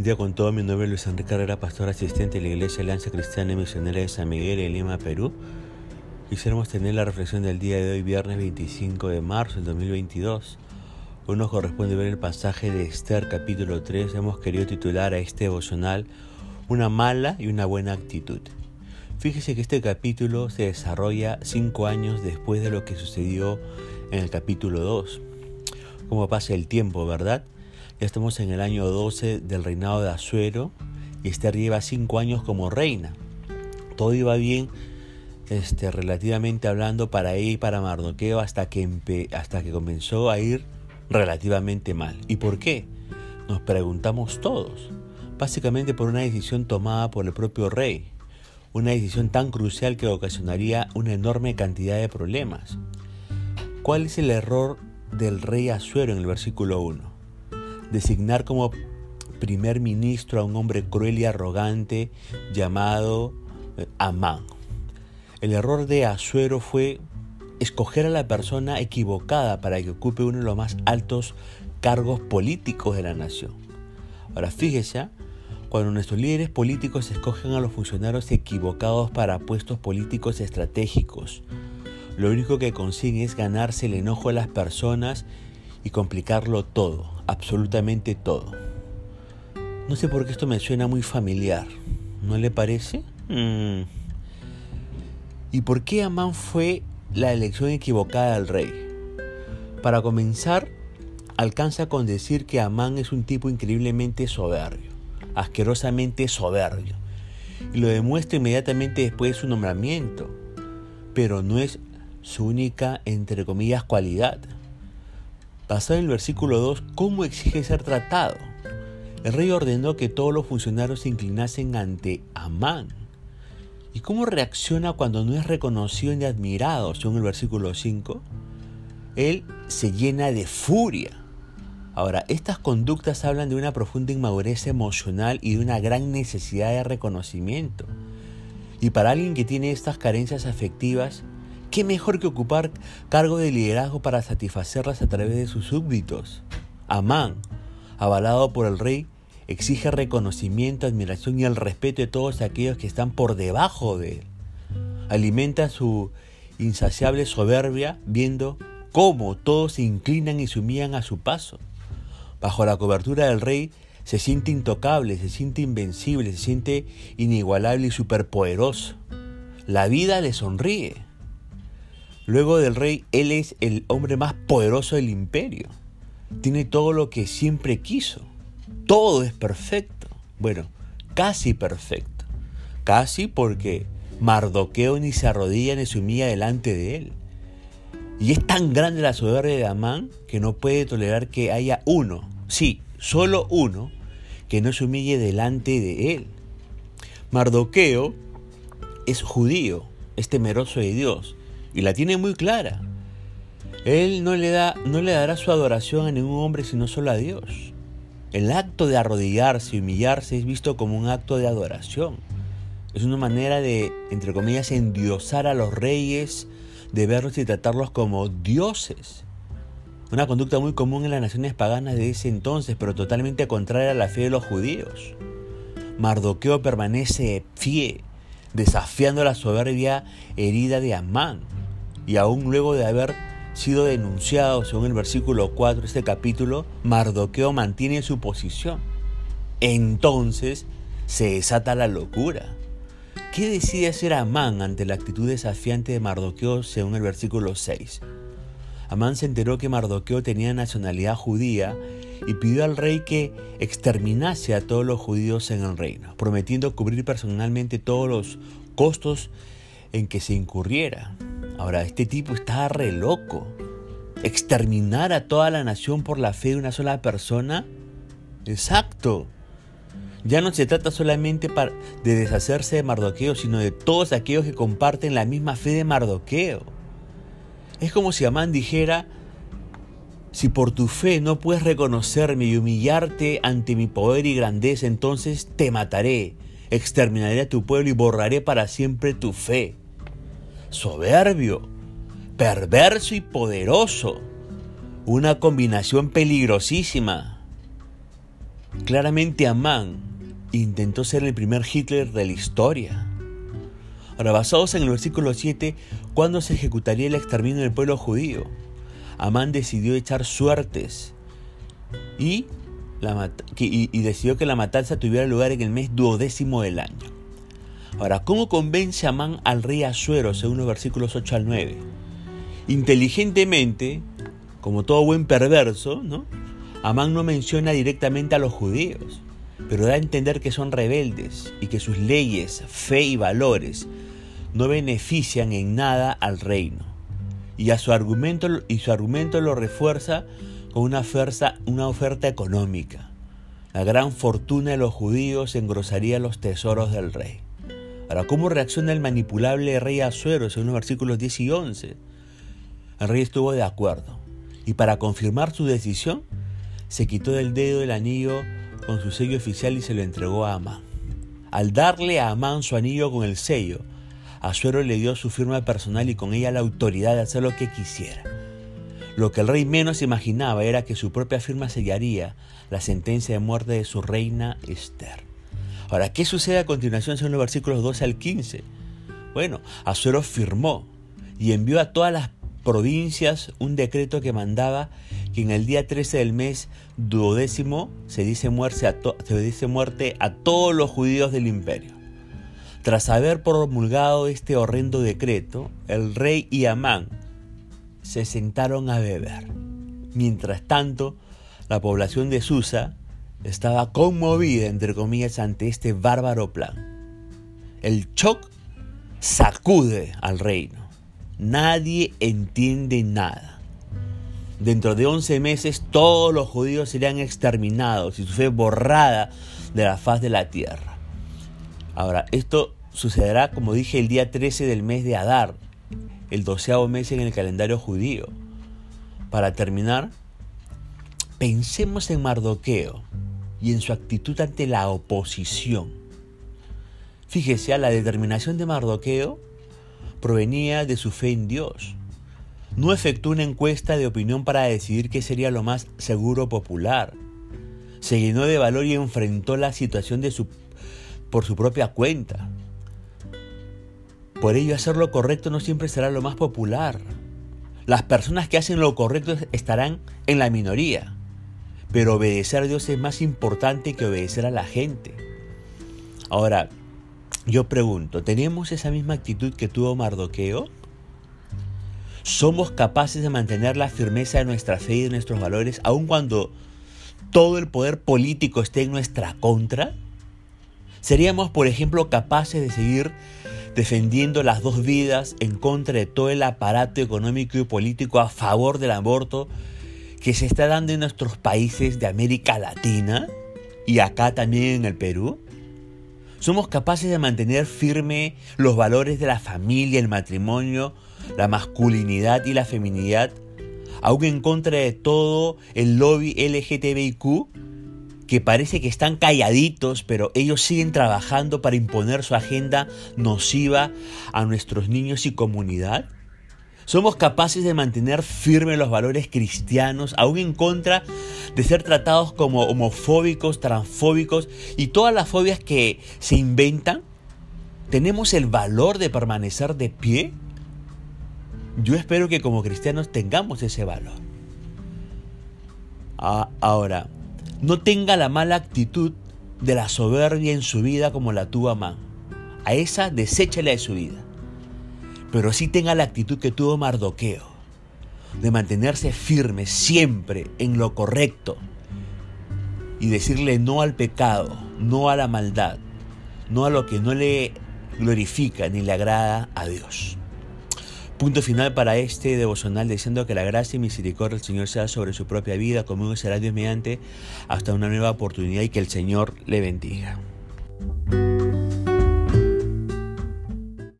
Buen día con todo, mi nombre es Luis Enrique Carrera, pastor asistente de la Iglesia Alianza Cristiana y Misionera de San Miguel en Lima, Perú. Quisiéramos tener la reflexión del día de hoy, viernes 25 de marzo del 2022. Hoy nos corresponde ver el pasaje de Esther capítulo 3. Hemos querido titular a este devocional Una mala y una buena actitud. Fíjese que este capítulo se desarrolla cinco años después de lo que sucedió en el capítulo 2. Como pasa el tiempo, ¿verdad? Estamos en el año 12 del reinado de Azuero y Esther lleva cinco años como reina. Todo iba bien, este, relativamente hablando, para ella y para Mardoqueo hasta que, hasta que comenzó a ir relativamente mal. ¿Y por qué? Nos preguntamos todos. Básicamente por una decisión tomada por el propio rey. Una decisión tan crucial que ocasionaría una enorme cantidad de problemas. ¿Cuál es el error del rey Azuero en el versículo 1? Designar como primer ministro a un hombre cruel y arrogante llamado eh, Amán. El error de Asuero fue escoger a la persona equivocada para que ocupe uno de los más altos cargos políticos de la nación. Ahora fíjese, ¿ah? cuando nuestros líderes políticos escogen a los funcionarios equivocados para puestos políticos estratégicos, lo único que consiguen es ganarse el enojo de las personas y complicarlo todo, absolutamente todo. No sé por qué esto me suena muy familiar, ¿no le parece? Mm. ¿Y por qué Amán fue la elección equivocada del rey? Para comenzar, alcanza con decir que Amán es un tipo increíblemente soberbio, asquerosamente soberbio, y lo demuestra inmediatamente después de su nombramiento, pero no es su única, entre comillas, cualidad. Pasado el versículo 2, ¿cómo exige ser tratado? El rey ordenó que todos los funcionarios se inclinasen ante Amán. ¿Y cómo reacciona cuando no es reconocido ni admirado, según el versículo 5? Él se llena de furia. Ahora, estas conductas hablan de una profunda inmadurez emocional y de una gran necesidad de reconocimiento. Y para alguien que tiene estas carencias afectivas, ¿Qué mejor que ocupar cargo de liderazgo para satisfacerlas a través de sus súbditos? Amán, avalado por el rey, exige reconocimiento, admiración y el respeto de todos aquellos que están por debajo de él. Alimenta su insaciable soberbia viendo cómo todos se inclinan y se humillan a su paso. Bajo la cobertura del rey se siente intocable, se siente invencible, se siente inigualable y superpoderoso. La vida le sonríe. Luego del rey, él es el hombre más poderoso del imperio. Tiene todo lo que siempre quiso. Todo es perfecto. Bueno, casi perfecto. Casi porque Mardoqueo ni se arrodilla ni se humilla delante de él. Y es tan grande la soberbia de Amán que no puede tolerar que haya uno, sí, solo uno, que no se humille delante de él. Mardoqueo es judío, es temeroso de Dios y la tiene muy clara. Él no le, da, no le dará su adoración a ningún hombre sino solo a Dios. El acto de arrodillarse y humillarse es visto como un acto de adoración. Es una manera de, entre comillas, endiosar a los reyes, de verlos y tratarlos como dioses. Una conducta muy común en las naciones paganas de ese entonces, pero totalmente contraria a la fe de los judíos. Mardoqueo permanece pie, desafiando la soberbia herida de Amán y aún luego de haber sido denunciado, según el versículo 4 de este capítulo, Mardoqueo mantiene su posición. Entonces se desata la locura. ¿Qué decide hacer Amán ante la actitud desafiante de Mardoqueo, según el versículo 6? Amán se enteró que Mardoqueo tenía nacionalidad judía y pidió al rey que exterminase a todos los judíos en el reino, prometiendo cubrir personalmente todos los costos en que se incurriera. Ahora, este tipo está re loco. ¿Exterminar a toda la nación por la fe de una sola persona? Exacto. Ya no se trata solamente de deshacerse de Mardoqueo, sino de todos aquellos que comparten la misma fe de Mardoqueo. Es como si Amán dijera, si por tu fe no puedes reconocerme y humillarte ante mi poder y grandeza, entonces te mataré, exterminaré a tu pueblo y borraré para siempre tu fe soberbio, perverso y poderoso. Una combinación peligrosísima. Claramente Amán intentó ser el primer Hitler de la historia. Ahora, basados en el versículo 7, ¿cuándo se ejecutaría el exterminio del pueblo judío? Amán decidió echar suertes y, y, decidió que la matanza tuviera lugar en el mes duodécimo del año. Ahora, ¿cómo convence Amán al rey Asuero según los versículos 8 al 9? Inteligentemente, como todo buen perverso, ¿no? Amán no menciona directamente a los judíos, pero da a entender que son rebeldes y que sus leyes, fe y valores no benefician en nada al reino. Y, a su, argumento, y su argumento lo refuerza con una oferta, una oferta económica. La gran fortuna de los judíos engrosaría los tesoros del rey. Ahora, ¿cómo reacciona el manipulable rey Azuero según los versículos 10 y 11? El rey estuvo de acuerdo y para confirmar su decisión se quitó del dedo el anillo con su sello oficial y se lo entregó a Amán. Al darle a Amán su anillo con el sello, Azuero le dio su firma personal y con ella la autoridad de hacer lo que quisiera. Lo que el rey menos imaginaba era que su propia firma sellaría la sentencia de muerte de su reina Esther. Ahora, ¿qué sucede a continuación según los versículos 12 al 15? Bueno, Azuero firmó y envió a todas las provincias un decreto que mandaba que en el día 13 del mes duodécimo se se dice muerte a todos los judíos del imperio. Tras haber promulgado este horrendo decreto, el rey y Amán se sentaron a beber. Mientras tanto, la población de Susa estaba conmovida, entre comillas, ante este bárbaro plan. El shock sacude al reino. Nadie entiende nada. Dentro de 11 meses todos los judíos serían exterminados y su fe borrada de la faz de la tierra. Ahora, esto sucederá, como dije, el día 13 del mes de Adar, el doceavo mes en el calendario judío. Para terminar, pensemos en Mardoqueo y en su actitud ante la oposición. Fíjese, la determinación de Mardoqueo provenía de su fe en Dios. No efectuó una encuesta de opinión para decidir qué sería lo más seguro popular. Se llenó de valor y enfrentó la situación de su por su propia cuenta. Por ello, hacer lo correcto no siempre será lo más popular. Las personas que hacen lo correcto estarán en la minoría, pero obedecer a Dios es más importante que obedecer a la gente. Ahora, yo pregunto, ¿tenemos esa misma actitud que tuvo Mardoqueo? ¿Somos capaces de mantener la firmeza de nuestra fe y de nuestros valores aun cuando todo el poder político esté en nuestra contra? ¿Seríamos, por ejemplo, capaces de seguir defendiendo las dos vidas en contra de todo el aparato económico y político a favor del aborto que se está dando en nuestros países de América Latina y acá también en el Perú? ¿Somos capaces de mantener firme los valores de la familia, el matrimonio, la masculinidad y la feminidad, aún en contra de todo el lobby LGTBIQ? que parece que están calladitos, pero ellos siguen trabajando para imponer su agenda nociva a nuestros niños y comunidad? ¿Somos capaces de mantener firmes los valores cristianos, aún en contra de ser tratados como homofóbicos, transfóbicos y todas las fobias que se inventan? ¿Tenemos el valor de permanecer de pie? Yo espero que como cristianos tengamos ese valor. Ah, ahora, no tenga la mala actitud de la soberbia en su vida como la tuvo Amán. A esa deséchale de su vida. Pero sí tenga la actitud que tuvo Mardoqueo, de mantenerse firme siempre en lo correcto y decirle no al pecado, no a la maldad, no a lo que no le glorifica ni le agrada a Dios. Punto final para este devocional, diciendo que la gracia y misericordia del Señor sea sobre su propia vida, conmigo será Dios mediante, hasta una nueva oportunidad y que el Señor le bendiga.